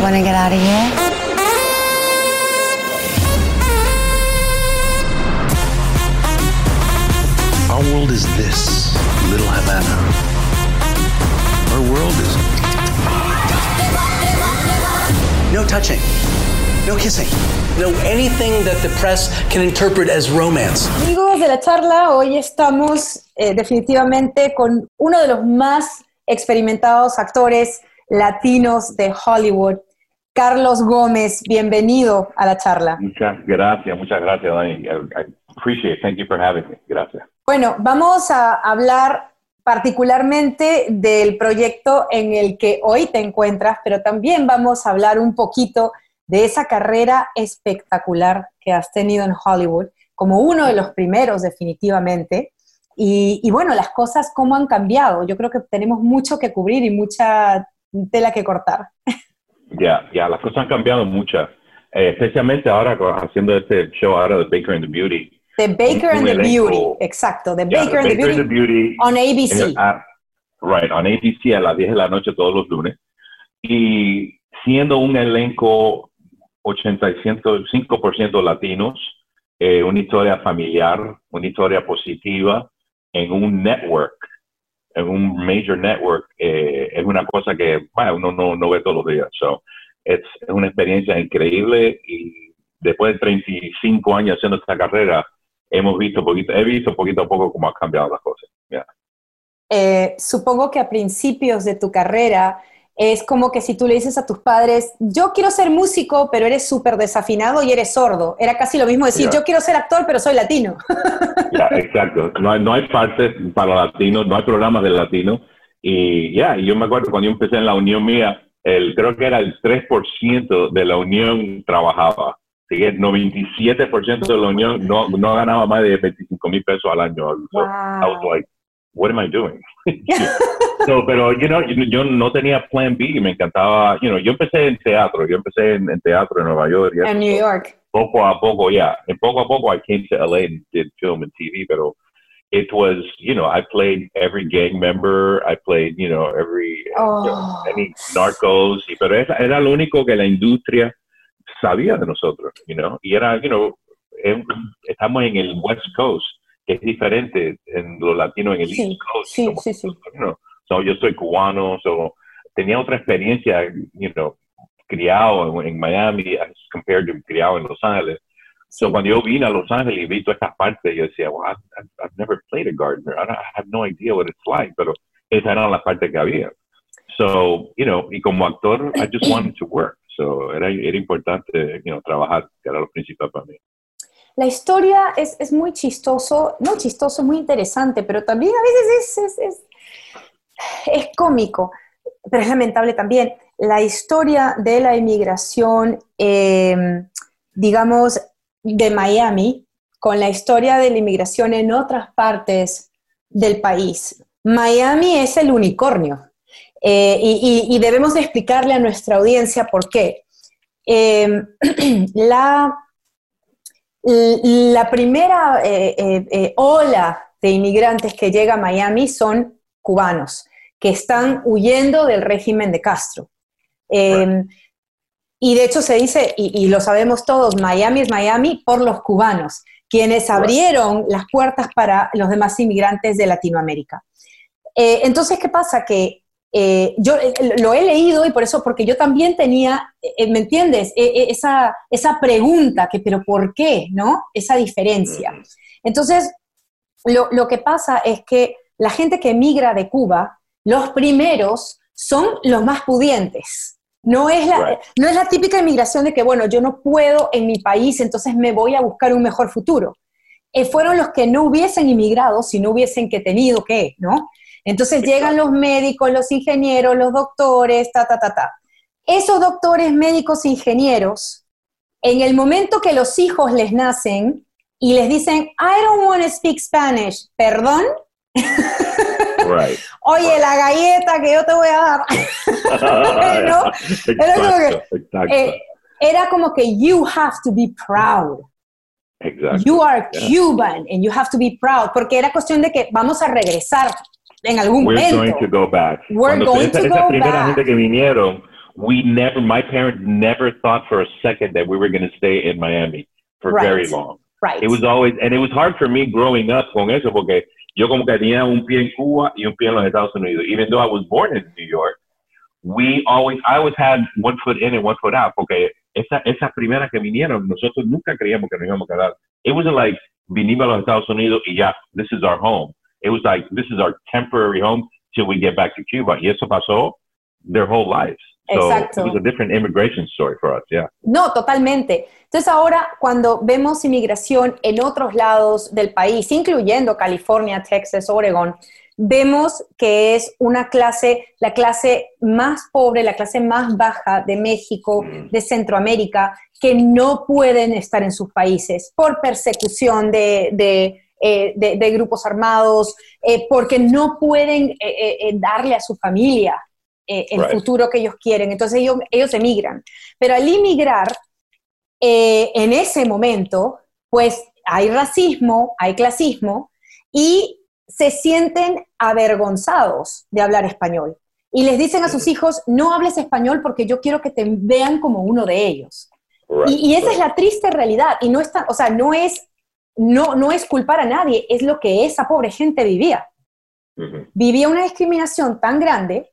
Wanna get out of here? Our world is this little Havana. Our world is No touching. No kissing. No anything that the press can interpret as romance. Amigos de la charla, hoy estamos eh, definitivamente con uno de los más experimentados actores latinos de Hollywood, Carlos Gómez. Bienvenido a la charla. Muchas gracias, muchas gracias, Dani. I, appreciate it. Thank you for having me. Gracias. Bueno, vamos a hablar particularmente del proyecto en el que hoy te encuentras, pero también vamos a hablar un poquito de esa carrera espectacular que has tenido en Hollywood, como uno de los primeros definitivamente. Y, y bueno, las cosas cómo han cambiado. Yo creo que tenemos mucho que cubrir y mucha tela que cortar. Ya, ya, las cosas han cambiado mucho, eh, especialmente ahora haciendo este show ahora de Baker and the Beauty. The Baker Un and the elenco- Beauty, exacto, The Yeah, Baker, and, the Beauty Beauty on ABC. right, on ABC a las 10 de la noche todos los lunes. Y siendo un elenco 85% latinos, eh, una historia familiar, una historia positiva en un network, en un major network, eh, es una cosa que uno no, no ve todos los días. So, es, una experiencia increíble y después de 35 años haciendo esta carrera, hemos visto poquito, he visto poquito a poco cómo han cambiado las cosas. Eh, supongo que a principios de tu carrera es como que si tú le dices a tus padres, yo quiero ser músico, pero eres súper desafinado y eres sordo. Era casi lo mismo decir, yo quiero ser actor, pero soy latino. Ya, exacto. No hay, no hay partes para latinos, no hay programas de latinos. Y ya, y yo me acuerdo cuando yo empecé en la unión mía, el, creo que era el 3% de la unión trabajaba. Así que el 97% de la unión no, no ganaba más de 25 mil pesos al año. Wow. What am I doing? so, pero, you know, yo, yo no tenía plan B y me encantaba, you know, yo empecé en teatro, yo empecé en, en teatro en Nueva York. En. New York. poco a poco, yeah. And poco a poco, I came to LA and did film and TV. But it was, you know, I played every gang member. I played, you know, every you know, Oh. any narcos. y- Pero era, era lo único que la industria sabía de nosotros, you know. Y era, you know, em- estamos en el West Coast, que es diferente en los latinos en el Sí, East Coast. sí, sí, sí. So, yo soy cubano, so, tenía otra experiencia, you know, criado en, en Miami as compared to criado en Los Ángeles. So cuando yo vine a Los Ángeles y vi todas estas partes, yo decía, well, I've, I've, never played a gardener. I, I have no idea what it's like, pero esa era la parte que había. So, you know, y como actor, I just wanted to work. So era, era importante, you know, trabajar, que era lo principal para mí. La historia es, es muy chistoso, no chistoso, muy interesante, pero también a veces es, es, es, cómico, pero es lamentable también. La historia de la inmigración, eh, digamos, de Miami, con la historia de la inmigración en otras partes del país. Miami es el unicornio eh, y, y- debemos de explicarle a nuestra audiencia por qué. Eh, la la primera eh, eh, eh, ola de inmigrantes que llega a Miami son cubanos, que están huyendo del régimen de Castro. Eh, y de hecho se dice, y, y lo sabemos todos, Miami es Miami por los cubanos, quienes abrieron las puertas para los demás inmigrantes de Latinoamérica. Entonces, ¿qué pasa? Que eh, yo eh, lo he leído y por eso, porque yo también tenía, eh, ¿me entiendes? Eh, eh, esa, esa pregunta, que, pero ¿por qué? ¿No? Esa diferencia. Entonces, lo, lo que pasa es que la gente que emigra de Cuba, los primeros son los más pudientes. No es, la, Right. no es la típica inmigración de que, bueno, yo no puedo en mi país, entonces me voy a buscar un mejor futuro. Eh, fueron los que no hubiesen inmigrado si no hubiesen que tenido que, ¿no? Entonces llegan los médicos, los ingenieros, los doctores, ta, ta, ta, ta. Esos doctores, médicos, ingenieros, en el momento que los hijos les nacen y les dicen, I don't want to speak Spanish, perdón, Right. oye, la galleta que yo te voy a dar. ¿No? Era como que, exacto, exacto, Eh, era como que you have to be proud. exacto. You are Yeah. Cuban and you have to be proud. Porque era cuestión de que vamos a regresar en algún We're momento. going to go back. We're going esa, to esa go primera back. gente que vinieron, we never, my parents never thought for a second that we were going to stay in Miami for Right. very long. Right. It was always, and it was hard for me growing up con eso porque yo como que tenía un pie en Cuba y un pie en los Estados Unidos. Even though I was born in New York, we always, I always had one foot in and one foot out porque esa, esas primeras que vinieron, nosotros nunca creíamos que nos íbamos a quedar. It wasn't like vinimos a los Estados Unidos y ya, this is our home. It was like, this is our temporary home till we get back to Cuba. Y eso pasó their whole lives. So Exacto. it was a different immigration story for us, yeah. No, totalmente. Entonces ahora cuando vemos inmigración en otros lados del país, incluyendo California, Texas, Oregon, vemos que es una clase, la clase más pobre, la clase más baja de México, de Centroamérica, que no pueden estar en sus países por persecución de, de, eh, de- de grupos armados, eh, porque no pueden eh, darle a su familia el Right. futuro que ellos quieren. Entonces ellos, ellos emigran. Pero al inmigrar, eh, en ese momento, pues hay racismo, hay clasismo y se sienten avergonzados de hablar español. Y les dicen a sus hijos, no hables español porque yo quiero que te vean como uno de ellos. Right. Y, y esa es la triste realidad. Y no es tan- o sea, no es, no, no es culpar a nadie, es lo que esa pobre gente vivía. Vivía una discriminación tan grande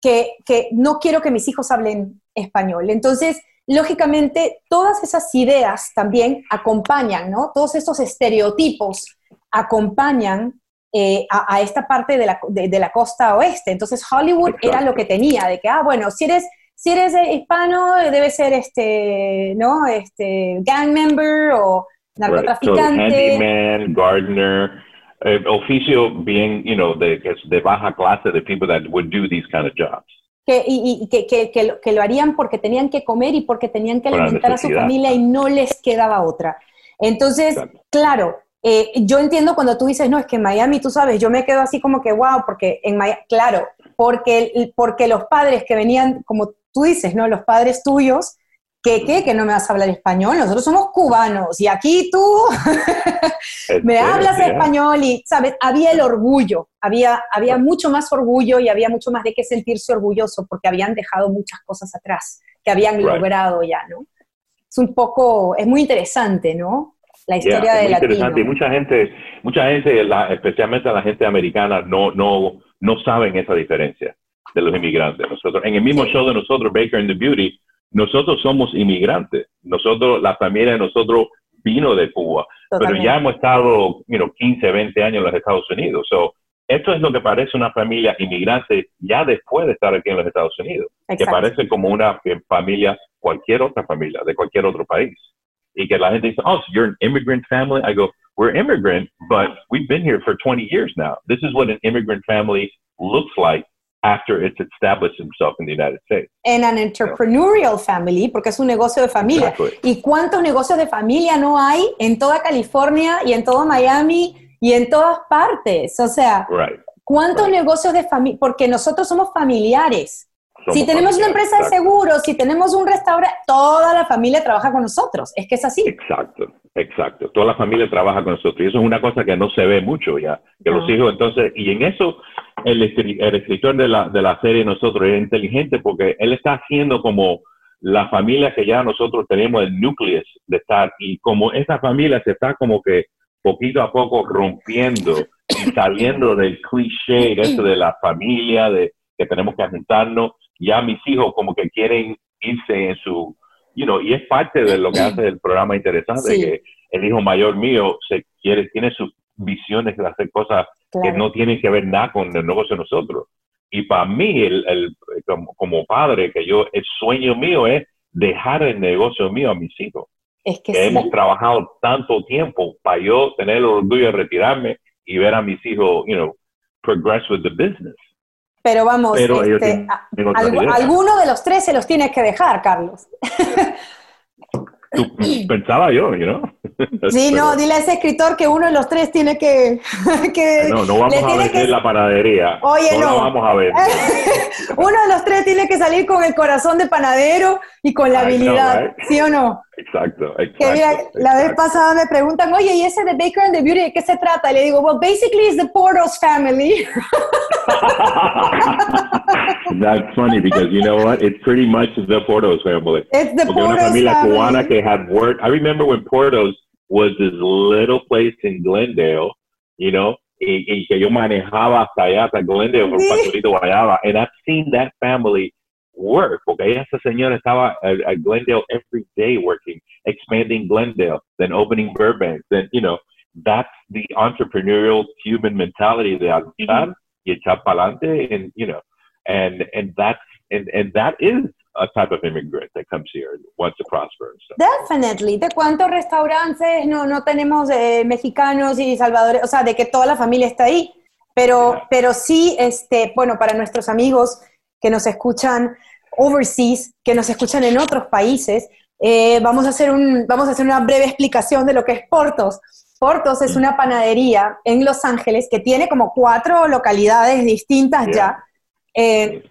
que, que no quiero que mis hijos hablen español. Entonces, lógicamente, todas esas ideas también acompañan, ¿no? Todos estos estereotipos acompañan eh, a, a esta parte de la, de, de la costa oeste. Entonces, Hollywood Exacto. era lo que tenía, de que, ah, bueno, si eres, si eres eh, hispano, debe ser este, ¿no? Este, gang member o Right. So narcotraficante. handyman, gardener, eh, oficio bien, you know, de, de baja clase, de people that would do these kind of jobs. que, y, y que, que, que lo, que lo harían porque tenían que comer y porque tenían que alimentar a su familia y no les quedaba otra. Entonces, Exacto. claro, eh, yo entiendo cuando tú dices, no, es que en Miami, tú sabes, yo me quedo así como que, wow, porque en Miami, claro, porque, porque los padres que venían, como tú dices, ¿no? Los padres tuyos, que, ¿qué? Que no me vas a hablar español, nosotros somos cubanos y aquí tú me Este, hablas yeah. español y, ¿sabes? Había el orgullo, había, había mucho más orgullo y había mucho más de qué sentirse orgulloso porque habían dejado muchas cosas atrás que habían Right. logrado ya, ¿no? Es un poco, es muy interesante, ¿no? La Yeah, historia es de muy interesante y mucha gente, mucha gente, la- especialmente la gente americana, no, no, no saben esa diferencia de los inmigrantes. Nosotros, en el mismo Sí. show de nosotros, Baker and the Beauty, nosotros somos inmigrantes. Nosotros, la familia de nosotros vino de Cuba, pero Totalmente. ya hemos estado, you know, 15, 20 años en los Estados Unidos. So, esto es lo que parece una familia inmigrante ya después de estar aquí en los Estados Unidos que Exacto. parece como una eh, familia, cualquier otra familia, de cualquier otro país. Y que la gente dice, oh, so you're an immigrant family. I go, we're immigrant, but we've been here for 20 years now. This is what an immigrant family looks like after it's established itself in the United States. En an entrepreneurial family, porque es un negocio de familia. Exactly. ¿Y cuántos negocios de familia no hay en toda California y en todo Miami y en todas partes? O sea, Right. ¿cuántos Right. negocios de familia? Porque nosotros somos familiares. Somos si tenemos una empresa de seguros, si tenemos un restaurante, toda la familia trabaja con nosotros. Es que es así. Exacto, exacto. Toda la familia trabaja con nosotros y eso es una cosa que no se ve mucho ya. Que los No. hijos, entonces, y en eso el, el escritor de la, de la serie nosotros es inteligente porque él está haciendo como la familia que ya nosotros tenemos el núcleo de estar y como esa familia se está como que poquito a poco rompiendo y saliendo del cliché de eso de la familia, de que tenemos que juntarnos, ya mis hijos como que quieren irse en su, you know, y es parte de lo que hace el programa interesante, Sí. que el hijo mayor mío se quiere, tiene sus visiones de hacer cosas que Claro. no tienen que ver nada con el negocio de nosotros. Y para mí, el, el- como, como padre, que yo, el sueño mío es dejar el negocio mío a mis hijos. Es que Que sí. hemos trabajado tanto tiempo para yo tener el orgullo de retirarme y ver a mis hijos, you know, progress with the business. Pero vamos, Pero este, tienen- a- alguno de los tres se los tienes que dejar, Carlos. Tú- pensaba yo, you know. Sí, no, Pero- dile a ese escritor que uno de los tres tiene que... que No, no vamos a vender que- la panadería. Oye, no, la no. vamos a vender. uno de los tres tiene que salir con el corazón de panadero y con la I know, habilidad, right? ¿sí o no? Exacto, Que mira, exacto. la vez exacto. pasada me preguntan, oye, ¿y ese de Baker and the Beauty de qué se trata? Y le digo, well, basically it's the Portos family. That's funny because you know what? It's pretty much the Portos family. It's the Porque una Portos familia family. cubana que had worked. I remember when Portos was this little place in Glendale, you know, y, y que yo manejaba hasta allá, hasta Glendale, por Sí. Pastorito Guayaba, and I've seen that family work, porque esa señora estaba at, Glendale every day working, expanding Glendale, then opening Burbank, then, you know, that's the entrepreneurial human mentality de luchar y echar para adelante, and, you know, and, and that's, and, and that is a type of immigrant that comes here and wants to prosper stuff. Definitely. ¿De cuántos restaurantes no, no tenemos eh, mexicanos y salvadores? O sea, de que toda la familia está ahí. Pero, Yeah. pero sí, este, bueno, para nuestros amigos que nos escuchan overseas, que nos escuchan en otros países, eh, vamos, a hacer un, vamos a hacer una breve explicación de lo que es Portos. Portos es una panadería en Los Ángeles que tiene como cuatro localidades distintas ya. eh,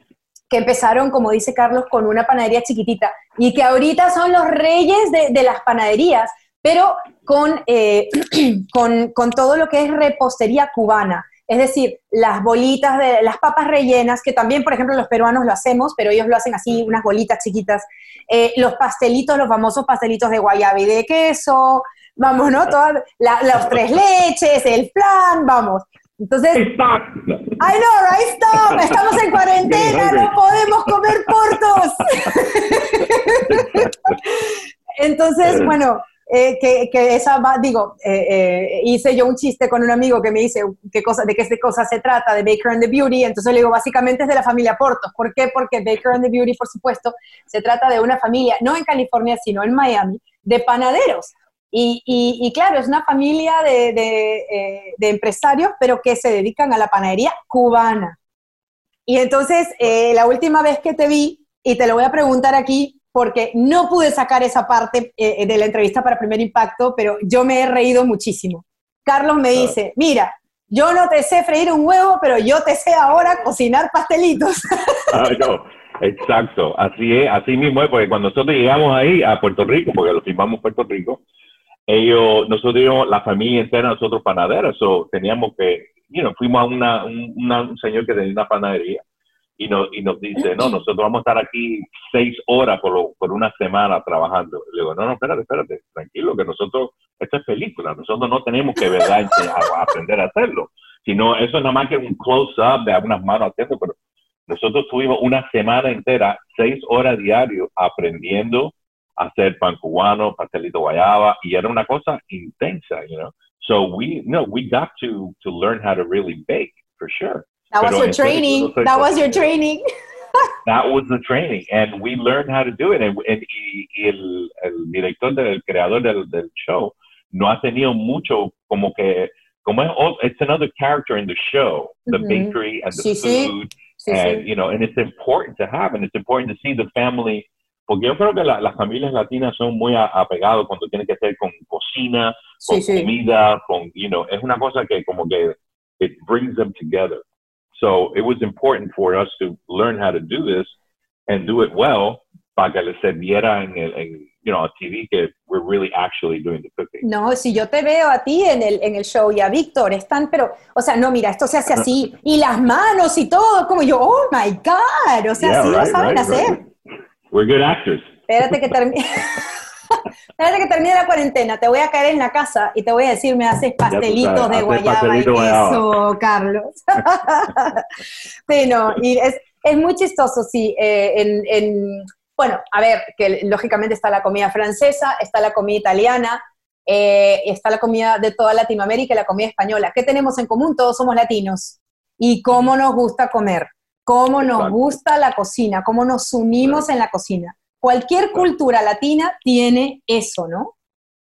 que empezaron, como dice Carlos, con una panadería chiquitita y que ahorita son los reyes de, de las panaderías, pero con, eh, con, con todo lo que es repostería cubana. Es decir, las bolitas de las papas rellenas, que también, por ejemplo, los peruanos lo hacemos, pero ellos lo hacen así, unas bolitas chiquitas. Eh, los pastelitos, los famosos pastelitos de guayaba y de queso, vamos, ¿no? Todas, la- los tres leches, el flan, vamos. Entonces, Stop. I know, right? Stop. Estamos en cuarentena, no podemos comer portos. Entonces, bueno, eh, que, que esa va, digo, eh, eh, hice yo un chiste con un amigo que me dice qué cosa, de qué cosa se trata, de Baker and the Beauty, entonces le digo, básicamente es de la familia Portos. ¿Por qué? Porque Baker and the Beauty, por supuesto, se trata de una familia, no en California, sino en Miami, de panaderos. Y, y- y claro, es una familia de, de, eh, de empresarios, pero que se dedican a la panadería cubana. Y entonces, eh, la última vez que te vi, y te lo voy a preguntar aquí, porque no pude sacar esa parte eh, de la entrevista para Primer Impacto, pero yo me he reído muchísimo. Carlos me dice, mira, yo no te sé freír un huevo, pero yo te sé ahora cocinar pastelitos. Ay, no. Exacto, así es, así mismo es, porque cuando nosotros llegamos ahí a Puerto Rico, porque lo firmamos Puerto Rico, ellos, nosotros la familia entera, nosotros panaderos, so, teníamos que, you know, fuimos a una, un, una- un señor que tenía una panadería y nos, y nos dice, no, nosotros vamos a estar aquí seis horas por, lo- por una semana trabajando. Le digo, no, no, espérate, espérate, tranquilo, que nosotros, esto es película, nosotros no tenemos que, ¿verdad?, aprender a hacerlo, sino eso es nada más que un close-up de algunas manos haciendo, pero nosotros tuvimos una semana entera, seis horas diario, aprendiendo a hacer pan cubano, pastelito guayaba, y era una cosa intensa, you know. So we, no, we got to, to learn how to really bake, for sure. That was your training. That was your training. That was the training, and we learned how to do it. And, and- y, y el, el director, del el creador del, del show, no ha tenido mucho como que, como es, oh, it's another character in the show, the Ujú. bakery and the Sí, food, Sí, and sí. you know, and it's important to have, and it's important to see the family. Porque yo creo que la- las familias latinas son muy apegados cuando tienen que hacer con cocina, con comida, con, you know, es una cosa que como que it brings them together. So it was important for us to learn how to do this and do it well para que se viera en, el, en you know, on TV que we're really actually doing the cooking. No, si yo te veo a ti en el, en el show y a Víctor, están, pero, o sea, no, mira, esto se hace así, y las manos y todo, como yo, oh my God, o sea, Yeah, sí lo right, saben right, hacer. right. We're good actors. Espérate que termine. Espérate que termine la cuarentena, te voy a caer en la casa y te voy a decir, me haces pastelitos sabes, de guayaba y pastelito guayaba. queso, Carlos. sí, no, y es, es muy chistoso, sí. eh, en, en- bueno, a ver, que lógicamente está la comida francesa, está la comida italiana, eh, está la comida de toda Latinoamérica y la comida española. ¿Qué tenemos en común? Todos somos latinos. ¿Y cómo nos gusta comer? ¿Cómo nos Exacto. gusta la cocina? ¿Cómo nos unimos en la cocina? Cualquier cultura latina tiene eso, ¿no?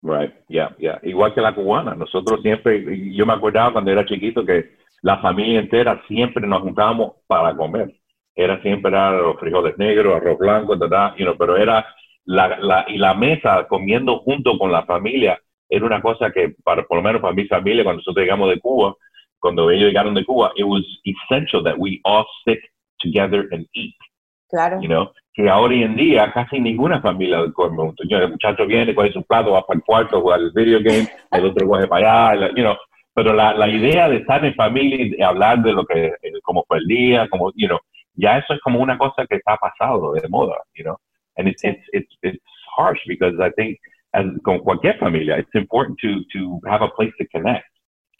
Right, yeah, yeah. Igual que la cubana. Nosotros siempre, yo me acordaba cuando era chiquito que la familia entera siempre nos juntábamos para comer. Era siempre era los frijoles negros, arroz blanco, ta, you know, pero era la, la, y la mesa comiendo junto con la familia era una cosa que, para, por lo menos para mi familia, cuando nosotros llegamos de Cuba, cuando ellos llegaron de Cuba, it was essential that we all sit together and eat Claro. you know que ahora en día casi ninguna familia come juntos. El muchacho viene, coge su plato, va para el cuarto, juega el video game, el otro coge para allá, you know. Pero la, la idea de estar en familia y hablar de lo que, eh, cómo fue el día, como, you know, ya eso es como una cosa que está pasado de moda, you know. And it's, it's, it's, it's harsh because I think as con cualquier familia, it's important to, to have a place to connect,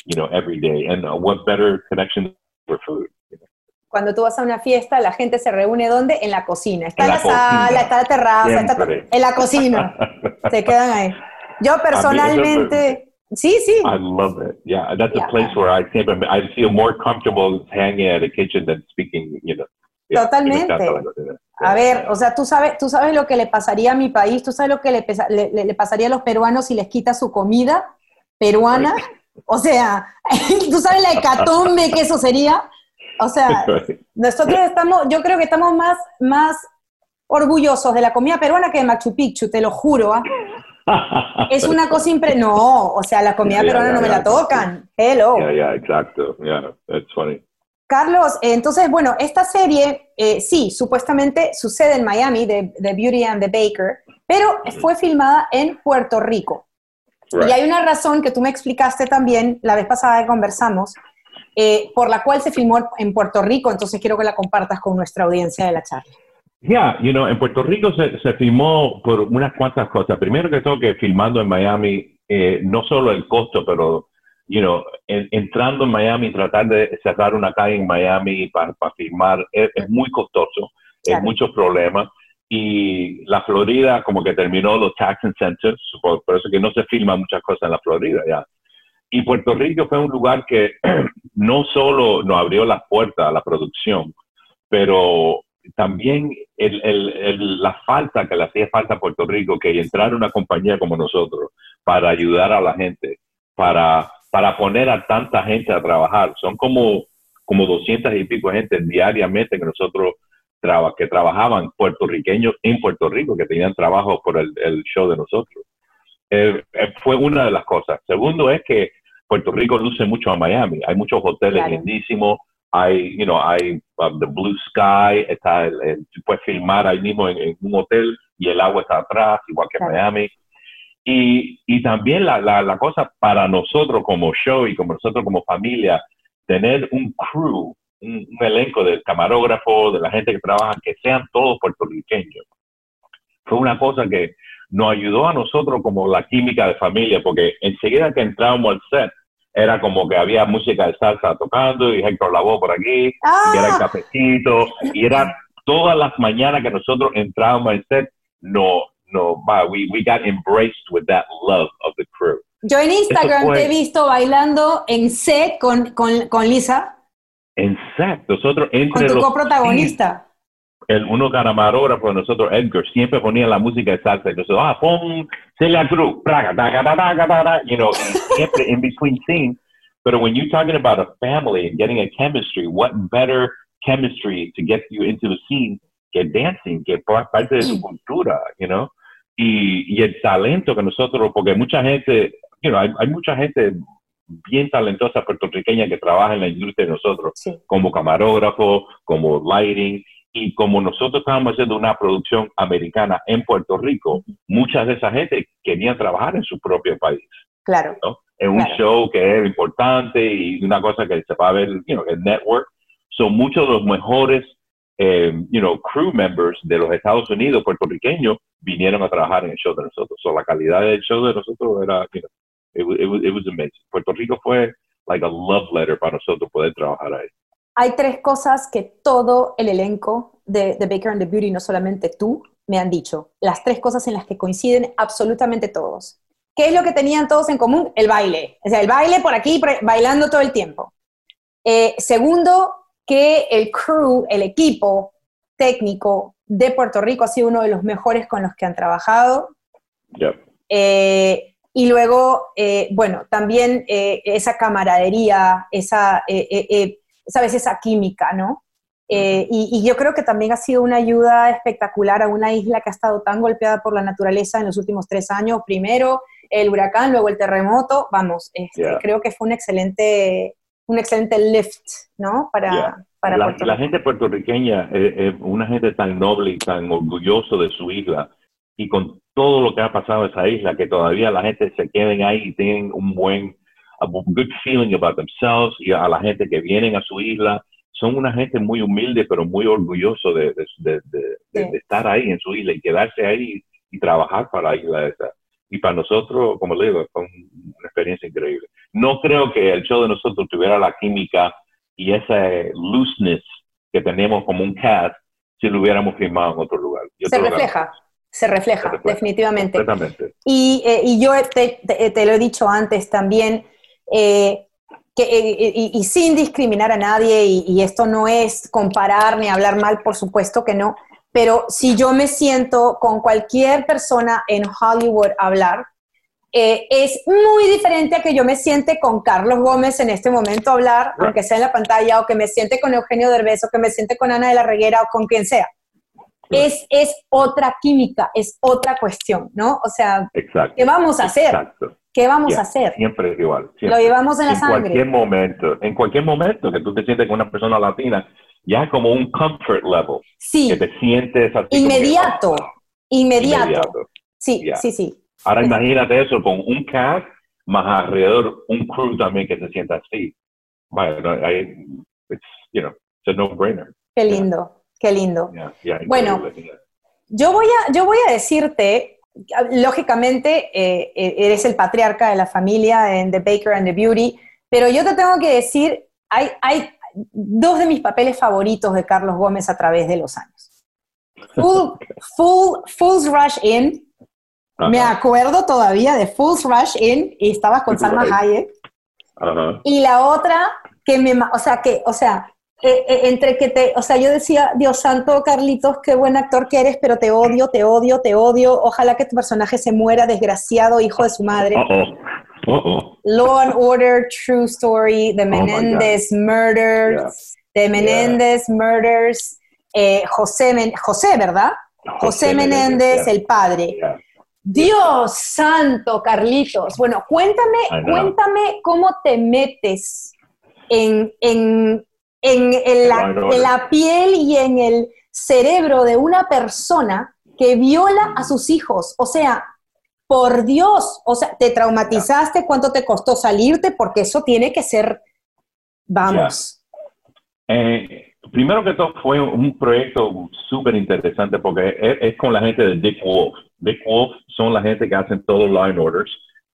you know, every day. And uh, what better connection for food? Cuando tú vas a una fiesta, la gente se reúne ¿dónde? En la cocina. Está en la, sala, está la terraza, está en la cocina. se quedan ahí. Yo personalmente... Sí, sí. I love it. Yeah, that's a place where I I feel more comfortable hanging at a kitchen than speaking, you know. Totalmente. A ver, o sea, tú sabes, tú sabes lo que le pasaría a mi país, tú sabes lo que le, le, pasaría a los peruanos si les quita su comida peruana. O sea, tú sabes la hecatombe que eso sería. O sea, nosotros estamos, yo creo que estamos más, más orgullosos de la comida peruana que de Machu Picchu, te lo juro. ¿ah? es una cosa impre... No, o sea, la comida peruana no me la tocan. Hello. Yeah, yeah, exacto. Yeah, that's funny. Carlos, eh, entonces, bueno, esta serie, eh, sí, supuestamente sucede en Miami, de, Beauty and the Baker, pero fue filmada en Puerto Rico. Y hay una razón que tú me explicaste también la vez pasada que conversamos, eh, por la cual se filmó en Puerto Rico, entonces quiero que la compartas con nuestra audiencia de la charla. Ya, you know, en Puerto Rico se, se, filmó por unas cuantas cosas. Primero que todo, que filmando en Miami, no solo el costo, pero you know, entrando en Miami, tratar de cerrar una calle en Miami para, para filmar es, muy costoso, es muchos problemas. Y la Florida como que terminó los tax incentives, por, por eso que no se filman muchas cosas en la Florida ya. Y Puerto Rico fue un lugar que no solo nos abrió las puertas a la producción, pero también la falta que le hacía falta a Puerto Rico, que entrar una compañía como nosotros para ayudar a la gente, para para poner a tanta gente a trabajar. Son como, como 200 y pico gente diariamente que nosotros que trabajaban puertorriqueños en Puerto Rico, que tenían trabajo por el, show de nosotros. Eh, eh, fue una de las cosas. Segundo es que Puerto Rico luce mucho a Miami. Hay muchos hoteles lindísimos. Hay, you know, hay um, the blue sky. Está el, puedes filmar ahí mismo en, un hotel y el agua está atrás, igual que Miami. Y, y también la, la, la, cosa para nosotros como show y como nosotros como familia, tener un crew, un, elenco del camarógrafo, de la gente que trabaja, que sean todos puertorriqueños. Fue una cosa que nos ayudó a nosotros como la química de familia, porque enseguida que entrábamos al set, era como que había música de salsa tocando y Héctor Lavoe por aquí, y era el ah. cafecito, y era todas las mañanas que nosotros entrábamos al set, no, no, we, we got embraced with that love of the crew. Yo en Instagram te he visto bailando en set con, con, con Lisa. En set, nosotros entre con tu coprotagonista. El uno camarógrafo de nosotros, Edgar, siempre ponía la música de salsa. Y nosotros, ah, pon Celia Cruz, you know, siempre in between scenes. But when you're talking about a family and getting a chemistry, what better chemistry to get you into the scene que dancing, que parte de su cultura, you know? y, el talento que nosotros, porque mucha gente, you hay, mucha gente bien talentosa puertorriqueña que trabaja en la industria de nosotros, como camarógrafo, como lighting, y como nosotros estábamos haciendo una producción americana en Puerto Rico, muchas de esa gente querían trabajar en su propio país. Claro. En un show que es importante y una cosa que se va a ver, you know, el network. Son muchos de los mejores eh, you know, crew members de los Estados Unidos puertorriqueños vinieron a trabajar en el show de nosotros. So, la calidad del show de nosotros era, you know, it, it, it was amazing. Puerto Rico fue like a love letter para nosotros poder trabajar ahí. Hay tres cosas que todo el elenco de, de Baker and the Beauty, no solamente tú, me han dicho. Las tres cosas en las que coinciden absolutamente todos. ¿Qué es lo que tenían todos en común? El baile. O sea, el baile por aquí, bailando todo el tiempo. Eh, segundo, que el crew, el equipo técnico de Puerto Rico ha sido uno de los mejores con los que han trabajado. Eh, y luego, eh, bueno, también eh, esa camaradería, esa, ¿sabes? Esa química, ¿no? Y, y, yo creo que también ha sido una ayuda espectacular a una isla que ha estado tan golpeada por la naturaleza en los últimos tres años. Primero el huracán, luego el terremoto. Vamos, este, creo que fue un excelente un excelente lift, ¿no? Para, Yeah. para la, gente puertorriqueña es, una gente tan noble y tan orgulloso de su isla y con todo lo que ha pasado en esa isla que todavía la gente se queden ahí y tienen un buen a good feeling about themselves y a la gente que vienen a su isla son una gente muy humilde pero muy orgulloso de, de, de- de- de- Sí. de estar ahí en su isla y quedarse ahí y trabajar para la isla esa y para nosotros como le digo fue un- una experiencia increíble no creo que el show de nosotros tuviera la química y ese looseness que tenemos como un cast si lo hubiéramos filmado en otro lugar. Yo Se refleja, se refleja, Se refleja. definitivamente. Y, eh, y yo te, te- te lo he dicho antes también, eh, que, eh, y, y sin discriminar a nadie, y, y esto no es comparar ni hablar mal, por supuesto que no, pero si yo me siento con cualquier persona en Hollywood hablar, eh, es muy diferente a que yo me siente con Carlos Gómez en este momento hablar, Right. aunque sea en la pantalla, o que me siente con Eugenio Derbez, o que me siente con Ana de la Reguera, o con quien sea. Es, es otra química, es otra cuestión, ¿no? O sea, Exacto. ¿qué vamos a hacer? Exacto. ¿Qué vamos Yeah. a hacer? Siempre es igual. Lo siempre. llevamos en la en sangre. cualquier momento, en cualquier momento que tú te sientes con una persona latina, ya como un comfort level, Sí, que te sientes así como que, inmediato, inmediato. inmediato. Sí, Yeah. sí, sí. Ahora imagínate eso con un cast más alrededor un crew también que se sienta así. Vaya, no, I- it's, you know, it's a no-brainer. Qué lindo, qué lindo. Yeah, yeah, Bueno, yeah. Yo voy a, yo voy a decirte, lógicamente, eh, eh, eres el patriarca de la familia en The Baker and the Beauty, pero yo te tengo que decir, hay, hay dos de mis papeles favoritos de Carlos Gómez a través de los años. Full, full, Fool's Rush In, me acuerdo todavía de Fool's Rush In, y estabas con Salma. Hayek. ajá. Y la otra que me, o sea, que, o sea, eh, eh, entre que te, o sea, yo decía, Dios santo, Carlitos, qué buen actor que eres, pero te odio, te odio, te odio. Ojalá que tu personaje se muera, desgraciado, hijo de su madre. Law and Order, True Story, The Oh. Menendez Murders, The Menendez Murders, eh, José, Men- José, ¿verdad? José Menéndez, yeah, el padre. Dios santo, Carlitos. Bueno, cuéntame, cuéntame cómo te metes en, en, en, en la, en la piel y en el cerebro de una persona que viola a sus hijos. O sea, por Dios, o sea, te traumatizaste, cuánto te costó salirte, porque eso tiene que ser, vamos. Eh, primero que todo fue un proyecto súper interesante porque es, es con la gente de Dick Wolf. Dick Wolf son la gente que hacen todos los line orders.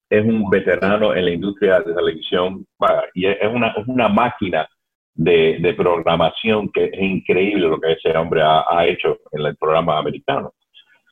Es un veterano en la industria de televisión y es una, es una máquina de, de programación que es increíble lo que ese hombre ha, ha hecho en el programa americano.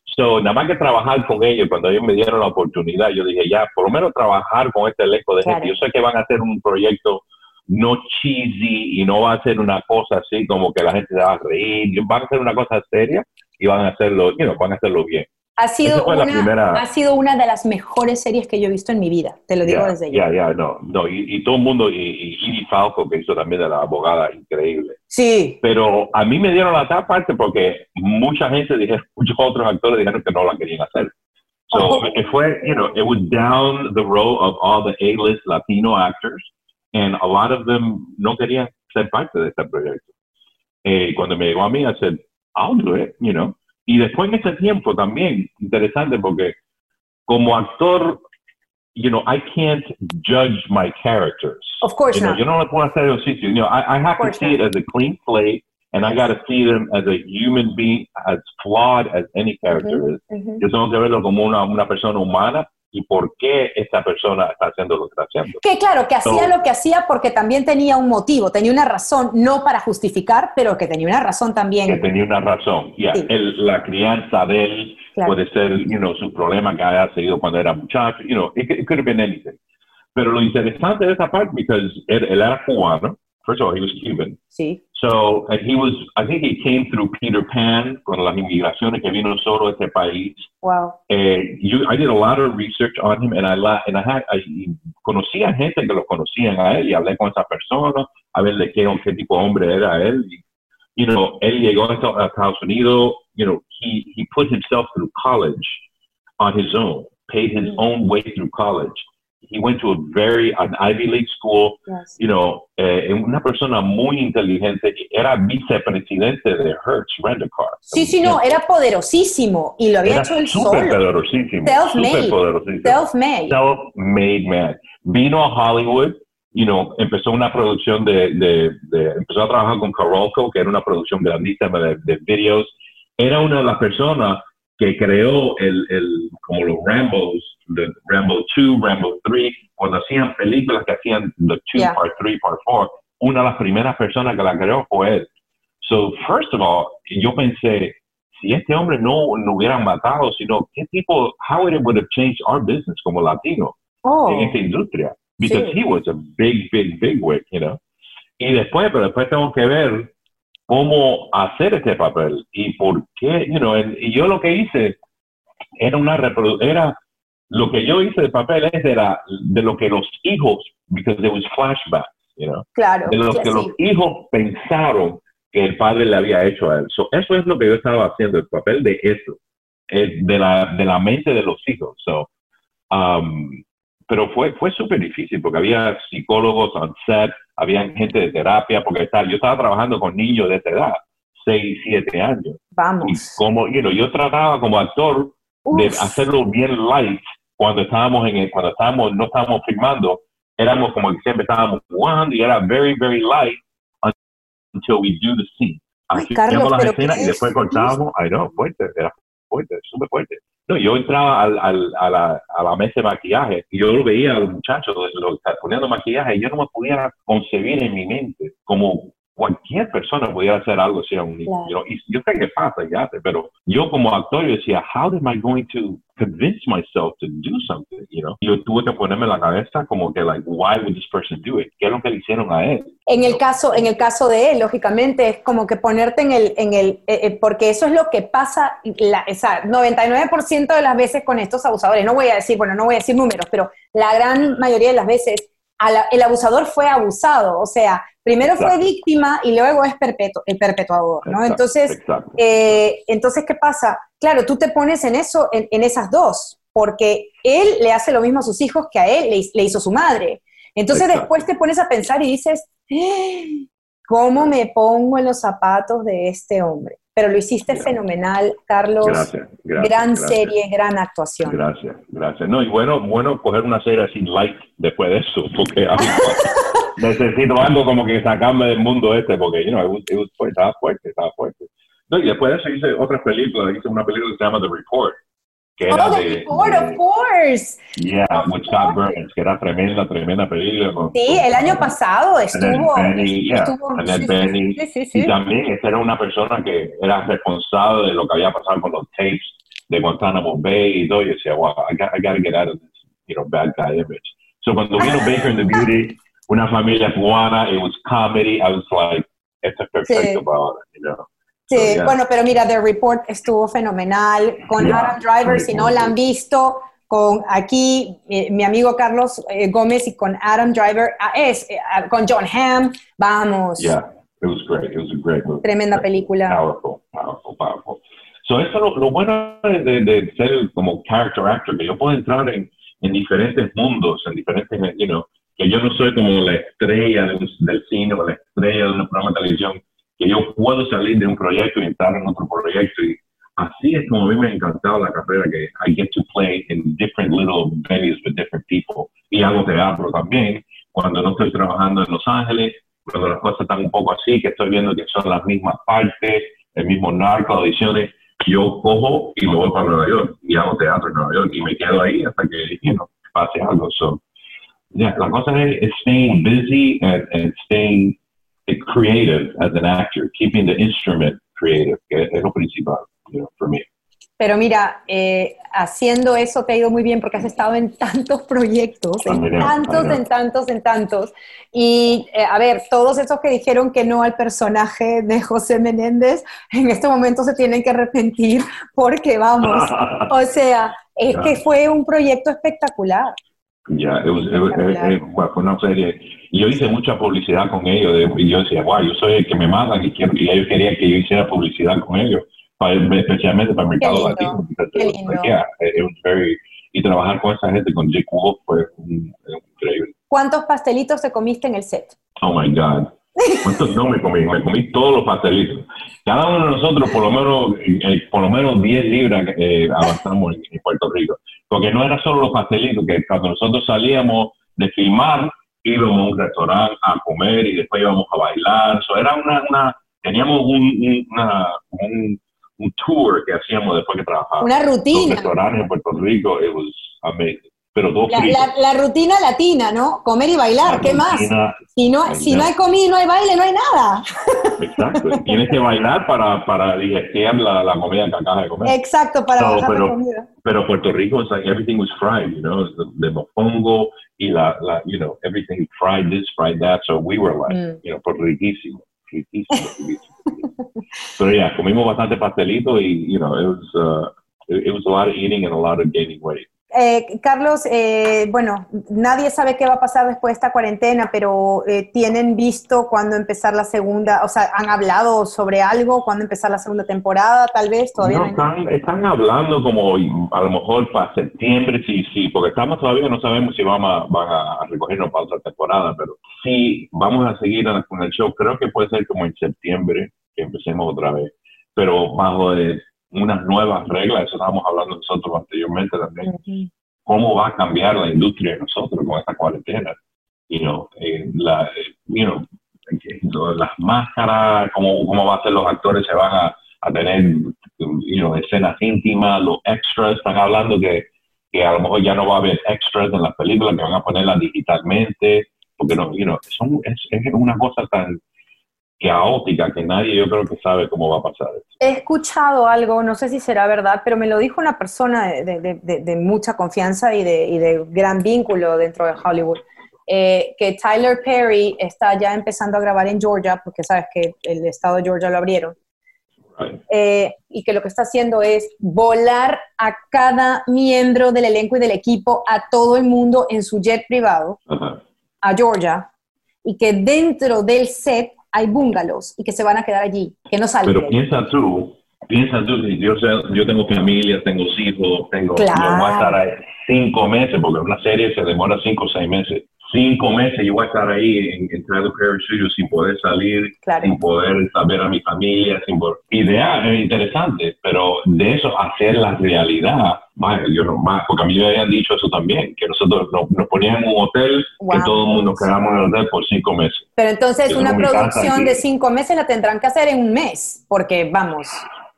So, nada más que trabajar con ellos, cuando ellos me dieron la oportunidad, yo dije, ya, por lo menos trabajar con este elenco de Claro. gente. Yo sé que van a hacer un proyecto no cheesy y no va a ser una cosa así como que la gente se va a reír. Van a hacer una cosa seria y van a hacerlo, you know, van a hacerlo bien. Ha sido, una, primera- ha sido una de las mejores series que yo he visto en mi vida, te lo digo Ya, desde ya. ya, ya, no, no, y, y todo el mundo, y, y Edie Falco, que hizo también de la abogada, increíble. Sí, Pero a mí me dieron la otra parte porque mucha gente, dije, muchos otros actores dijeron que no la querían hacer. So Oh. it fue, you know, it was down the road of all the A-list Latino actors, and a lot of them no querían ser parte de este proyecto. Eh, cuando me llegó a mí, I said, I'll do it, you know. Y después en ese tiempo también, interesante porque como actor, you know, I can't judge my characters. of course You know, not. yo no le puedo hacer un sitio. You know, I, I have to see it as a clean slate, and I got to see them as a human being, as flawed as any character is. Ujú. Yo tengo que verlo como una, una persona humana y por qué esta persona está haciendo lo que está haciendo. Que claro, que hacía So- lo que hacía porque también tenía un motivo, tenía una razón, no para justificar, pero que tenía una razón Que también. tenía una razón. Yeah, Sí. el- la crianza de él Claro. puede ser, you know, su problema que haya seguido cuando era muchacho. You know, it, could- it could have been anything. Pero lo interesante de esa parte, because él, él era cubano. First of all, he was Cuban. Sí, So, and he was, I think he came through Peter Pan con las inmigraciones que vino solo este país. wow. Eh, you, I did a lot of research on him and I, la- and I had, I, conocí a gente que lo conocían a él y hablé con esa persona a ver de qué, qué tipo de hombre era él. Y, you know, él llegó a Estados a Estados Unidos, you know, he, he put himself through college on his own, paid his Mm. own way through college. He went to a very an Ivy League school, Yes. you know, eh, una persona muy inteligente, era vicepresidente de Hertz Rent a Car. Sí, sí, no, era poderosísimo y lo había Era hecho él solo. poderosísimo. Self-made. poderosísimo. Self-made. Self-made man. Vino a Hollywood, you know, empezó una producción de, de, de- empezó a trabajar con Carolco, que era una producción grandísima de, de videos. Era una de las personas que creó el, el como los Rambos, de Rambo 2, Rambo 3, cuando hacían películas que hacían the 2, Yeah. part 3, part 4, una de las primeras personas que la creó fue él. So, first of all, yo pensé, si este hombre no lo hubieran matado, sino qué tipo, how it would have changed our business como latino Oh, en esta industria. Because Sí. he was a big, big, big wig, you know. Y después, pero después tengo que ver cómo hacer este papel y por qué, you know, and- y yo lo que hice era una era lo que yo hice de papel es de, la, de lo que los hijos, because there was flashbacks, you know, claro. de lo que sí. los hijos pensaron que el padre le había hecho a él. So, eso es lo que yo estaba haciendo, el papel de eso, eh, de, la, de la mente de los hijos. So, um, pero fue, fue súper difícil porque había psicólogos on set, había gente de terapia, porque estaba, yo estaba trabajando con niños de esta edad, 6, 7 años. Y Vamos. como, you know, yo trataba como actor de hacerlo bien light cuando estábamos en el, cuando estábamos, no estábamos filmando, éramos como que siempre estábamos jugando y era very, very light un- until we do the scene. Ay, Carlos, las escenas y después cortábamos, ay no, fuerte, era fuerte, súper fuerte. No, yo entraba al, al, a, la, a la mesa de maquillaje y yo lo veía a los muchachos poniendo maquillaje y yo no me podía concebir en mi mente como cualquier persona pudiera hacer algo así a un niño. Claro. you know, Y yo sé que pasa y hace, pero yo como actor yo decía, how am I going to convince myself to do something? You know? Yo tuve que ponerme en la cabeza como que, like, why would this person do it? ¿Qué es lo que le hicieron a él? En el caso, en el caso de él, lógicamente, es como que ponerte en el, en el, eh, eh, porque eso es lo que pasa, la, o sea, 99% de las veces con estos abusadores, no voy a decir, bueno, no voy a decir números, pero la gran mayoría de las veces la- el abusador fue abusado, o sea, primero fue víctima y luego es perpetu- el perpetuador, ¿no? Exacto, Entonces, exacto. eh, entonces, ¿qué pasa? Claro, tú te pones en eso, en, en esas dos, porque él le hace lo mismo a sus hijos que a él le, le hizo su madre. Entonces después te pones a pensar y dices, "Ah, ¿cómo me pongo en los zapatos de este hombre? Pero lo hiciste Ya. fenomenal, Carlos. Gracias, gracias. gran gracias. serie, gran actuación. Gracias, gracias. No, y bueno, bueno coger una serie así light después de eso, porque a mí necesito algo como que sacarme del mundo este, porque, you know, it was- it was fuerte, estaba fuerte, estaba fuerte. No, y después de eso hice otras películas, hice una película que se llama The Report, que era Oh, The de, Report, de- of course. yeah, Of with Scott. Burns, que era tremenda, tremenda película. con- Sí, con- el año pasado estuvo. Bening, yeah, estuvo- sí, sí, sí, Y también esta era una persona que era responsable de lo que había pasado con los tapes de Guantanamo Bay y todo. Y decía, wow, I got, I got to get out of this, you know, bad guy image. So cuando vino Baker and the Beauty, una familia cubana, it was comedy. I was like, esto es perfecto Sí. para ahora, you know. Sí, So, yeah. bueno, pero mira, The Report estuvo fenomenal con Yeah, Adam Driver, si no la han visto, con aquí eh, mi amigo Carlos eh, Gómez y con Adam Driver, ah, es, eh, ah, con John Hamm, vamos, Yeah, it was great. It was a great movie. tremenda Great. película. Powerful, powerful, powerful. So esto lo, lo bueno de, de- de ser como character actor, que yo puedo entrar en, en diferentes mundos, en diferentes, you know, que yo no soy como la estrella de un- del cine o la estrella de un programa de televisión, que yo puedo salir de un proyecto y entrar en otro proyecto. Y así es como a mí me ha encantado la carrera, que I get to play in different little venues with different people. Y hago teatro también, cuando no estoy trabajando en Los Ángeles, cuando las cosas están un poco así, que estoy viendo que son las mismas partes, el mismo narco, audiciones, yo cojo y me voy para Nueva York y hago teatro en Nueva York y me quedo ahí hasta que, you know, pase algo. So, yeah, la cosa es, es staying busy and, and staying creative as an actor, keeping the instrument creative, que es lo principal, you know, for me. Pero mira, eh, haciendo eso te ha ido muy bien porque has estado en tantos proyectos, en También, tantos, en tantos, en tantos. Y eh, a ver, todos esos que dijeron que no al personaje de José Menéndez, en este momento se tienen que arrepentir porque vamos, o sea, es que fue un proyecto espectacular. Ya, it was- it was- eh, eh, bueno, fue una serie. Y yo hice mucha publicidad con ellos. de- y yo decía, wow, yo soy el que me matan y, quiero, y ellos querían que yo hiciera publicidad con ellos, para- especialmente para el mercado latino. yeah, it, it was very, y trabajar con esa gente, con Jake Wolf, fue un- increíble. ¿Cuántos pastelitos te comiste en el set? Oh my God. ¿Cuántos no me comí? Me comí todos los pastelitos. Cada uno de nosotros, por lo menos, eh, por lo menos 10 libras eh, avanzamos en, en Puerto Rico. Porque no era solo los pastelitos, que cuando nosotros salíamos de filmar, íbamos a un restaurante a comer y después íbamos a bailar. So, era una, una teníamos un, un- una, un, un tour que hacíamos después que trabajábamos. Una Los rutina. restaurantes en Puerto Rico, it was amazing. Pero La, la- la rutina latina, ¿no? Comer y bailar, ¿qué más? Rutina, Si no, si no hay comida y no hay baile, no hay nada. Exacto. Tienes que bailar para, para digestionar la, la comida que acabas de comer. Exacto, para No, bajar la pero- comida. Pero Puerto Rico, it's like everything was fried, you know, de, de mofongo y la, la, you know, everything fried this, fried that. So we were like, Mm. you know, por riquísimo, riquísimo, riquísimo. Pero ya, comimos bastante pastelito y, you know, it was, uh, it, it was a lot of eating and a lot of gaining weight. Eh, Carlos, eh, bueno, nadie sabe qué va a pasar después de esta cuarentena, pero eh, ¿tienen visto cuándo empezar la segunda? O sea, ¿han hablado sobre algo? ¿Cuándo empezar la segunda temporada? Tal vez, todavía No, están, están hablando como a lo mejor para septiembre, sí, sí, porque estamos todavía no sabemos si vamos a, van a recogernos para otra temporada, pero sí, vamos a seguir con el show. Creo que puede ser como en septiembre que empecemos otra vez, pero bajo de unas nuevas reglas, eso estábamos hablando nosotros anteriormente también, cómo va a cambiar la industria de nosotros con esta cuarentena. You know, eh, la, eh, you know, las máscaras, cómo, cómo va a ser los actores, se van a, a tener you know, escenas íntimas, los extras, están hablando que, que a lo mejor ya no va a haber extras en las películas, que van a ponerlas digitalmente, porque no, you know, son- es, es una cosa tan caótica que nadie yo creo que sabe cómo va a pasar. He escuchado algo, no sé si será verdad, pero me lo dijo una persona de, de- de- de- mucha confianza y de, y de gran vínculo dentro de Hollywood, eh, que Tyler Perry está ya empezando a grabar en Georgia, porque sabes que el estado de Georgia lo abrieron, Right? eh, y que lo que está haciendo es volar a cada miembro del elenco y del equipo, a todo el mundo en su jet privado, Ajá. a Georgia, y que dentro del set hay bungalows y que se van a quedar allí, que no salen. Pero piensa tú, piensa tú, si yo, tengo familia, tengo hijos, tengo, Claro. yo voy a estar ahí cinco meses, porque una serie se demora cinco o seis meses. Cinco meses yo voy a estar ahí en, en Tyler Perry Studios sin poder salir, Claro. sin poder saber a mi familia, sin poder... Ideal, es interesante, pero de eso hacer la realidad, yo no más, porque a mí me habían dicho eso también, que nosotros nos, nos ponían en un hotel, Wow. que todo el mundo quedamos en el hotel por cinco meses. Pero entonces Yo una producción de cinco meses la tendrán que hacer en un mes, porque vamos,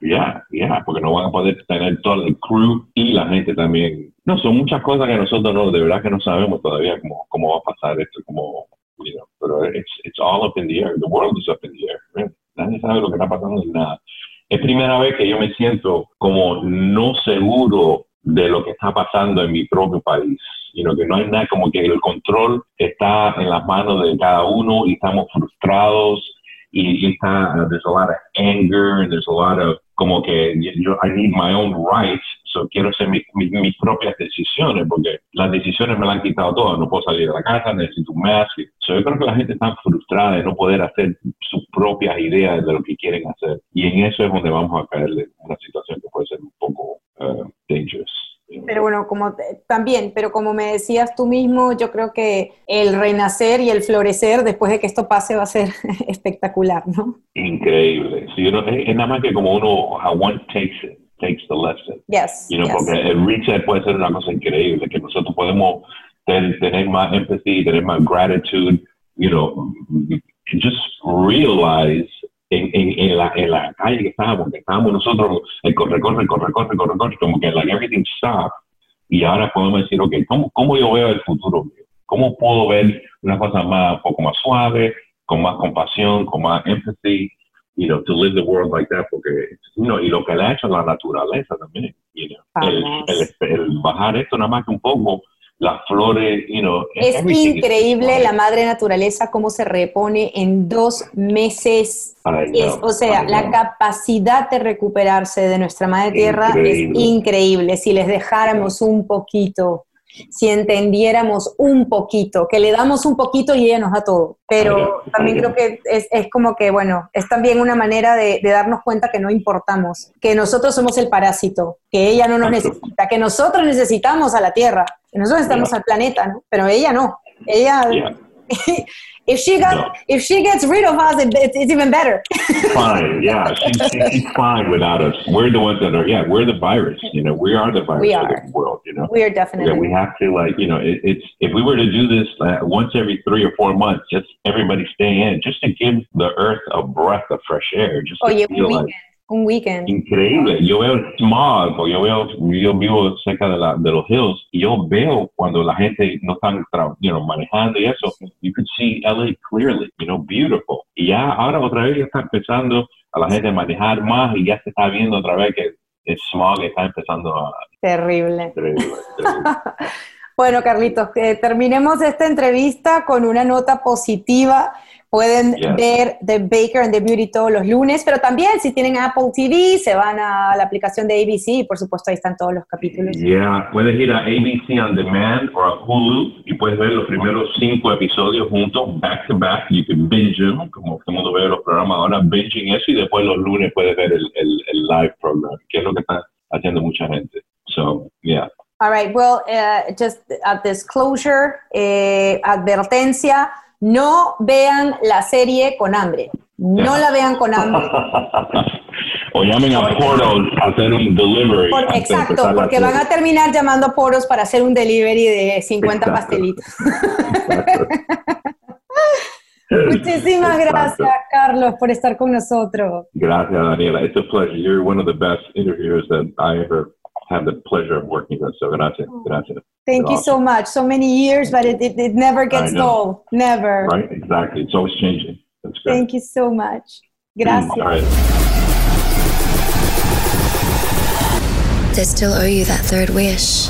Ya, ya, porque no van a poder tener todo el crew y la gente también. No, son muchas cosas que nosotros no, de verdad que no sabemos todavía cómo, cómo va a pasar esto, cómo, you know, pero it's, it's all up in the air. The world is up in the air. man. Nadie sabe lo que está pasando ni nada. Es primera vez que yo me siento como no seguro de lo que está pasando en mi propio país. You know, que no hay nada, como que el control está en las manos de cada uno y estamos frustrados y, y está, there's a lot of anger and there's a lot of como que yo, I need my own rights, so quiero hacer mi- mi- mis propias decisiones, porque las decisiones me las han quitado todas, no puedo salir de la casa, necesito un mask. So yo creo que la gente está frustrada de no poder hacer sus propias ideas de lo que quieren hacer, y en eso es donde vamos a caer en una situación que puede ser un poco uh, dangerous. pero bueno, como también, pero como me decías tú mismo, yo creo que el renacer y el florecer después de que esto pase va a ser espectacular, ¿no? Increíble. Sí, es, nada más que como uno, one takes it, takes the lesson. Yes, You know, yes. porque el reset puede ser una cosa increíble, que nosotros podemos ten- tener más empathy, tener más gratitude, you know, just realize en, en, en, la, en la calle que estábamos, que estábamos nosotros, el corre, corre, corre, corre, corre, corre, como que like everything stopped, y ahora podemos decir, ok, ¿cómo, cómo yo veo el futuro mío? ¿Cómo puedo ver una cosa más, un poco más suave, con más compasión, con más empathy, you know, to live the world like that, porque, you know, y lo que le ha hecho la naturaleza también, you know, el, el, el bajar esto nada más que un poco, las flores, you know, Es everything is increíble la madre naturaleza cómo se repone en dos meses. Es, o sea, la capacidad de recuperarse de nuestra madre tierra Increíble. es increíble. Si les dejáramos un poquito si entendiéramos un poquito, que le damos un poquito y ella nos da todo. Pero también creo que es, es como que, bueno, es también una manera de, de, darnos cuenta que no importamos, que nosotros somos el parásito, que ella no nos necesita, que nosotros necesitamos a la Tierra, que nosotros necesitamos al planeta, ¿no? Pero ella no. Ella... if she got no. if she gets rid of us, it, it's even better. fine, yeah, she, she, she's fine without us. We're the ones that are, yeah, we're the virus. You know, we are the virus we are. of the world. You know, we are definitely. Yeah, we have to like, you know, it, it's if we were to do this uh, once every three or four months, just everybody stay in, just to give the earth a breath of fresh air, just oh, yeah, feel weekend. like un weekend. Increíble. Yo veo el smog, porque yo veo, yo vivo cerca de, la, de los hills, y yo veo cuando la gente no están you know, manejando y eso, you can see LA clearly, you know, beautiful. Y ya ahora otra vez ya está empezando a la gente a manejar más y ya se está viendo otra vez que el smog está empezando a... Terrible. Terrible, terrible. bueno, Carlitos, que terminemos esta entrevista con una nota positiva Pueden Yes. ver The Baker and the Beauty todos los lunes, pero también si tienen Apple TV, se van a la aplicación de ABC y por supuesto ahí están todos los capítulos. Yeah, puedes ir a ABC On Demand o a Hulu y puedes ver los primeros cinco episodios juntos, back to back. You can binge them, como todo el mundo ve los programas ahora, binging eso y después los lunes puedes ver el, el, el live program, que es lo que está haciendo mucha gente. So, yeah. All right, well, uh, just a disclosure, eh, advertencia, no vean la serie con hambre. No la vean con hambre. o llamen a Portos a hacer un delivery. Por- exacto, porque van a terminar llamando a poros para hacer un delivery de 50 Exacto. pastelitos. Muchísimas Exacto. gracias, Carlos, por estar con nosotros. Gracias, Daniela. It's a pleasure. You're one of the best interviewers that I ever had the pleasure of working with. So, gracias. Oh, gracias. Thank you so much. So many years, but it, it, it never gets I know. old. Never. Right? Exactly. It's always changing. That's good. Thank you so much. Mm, gracias. All right. They still owe you that third wish.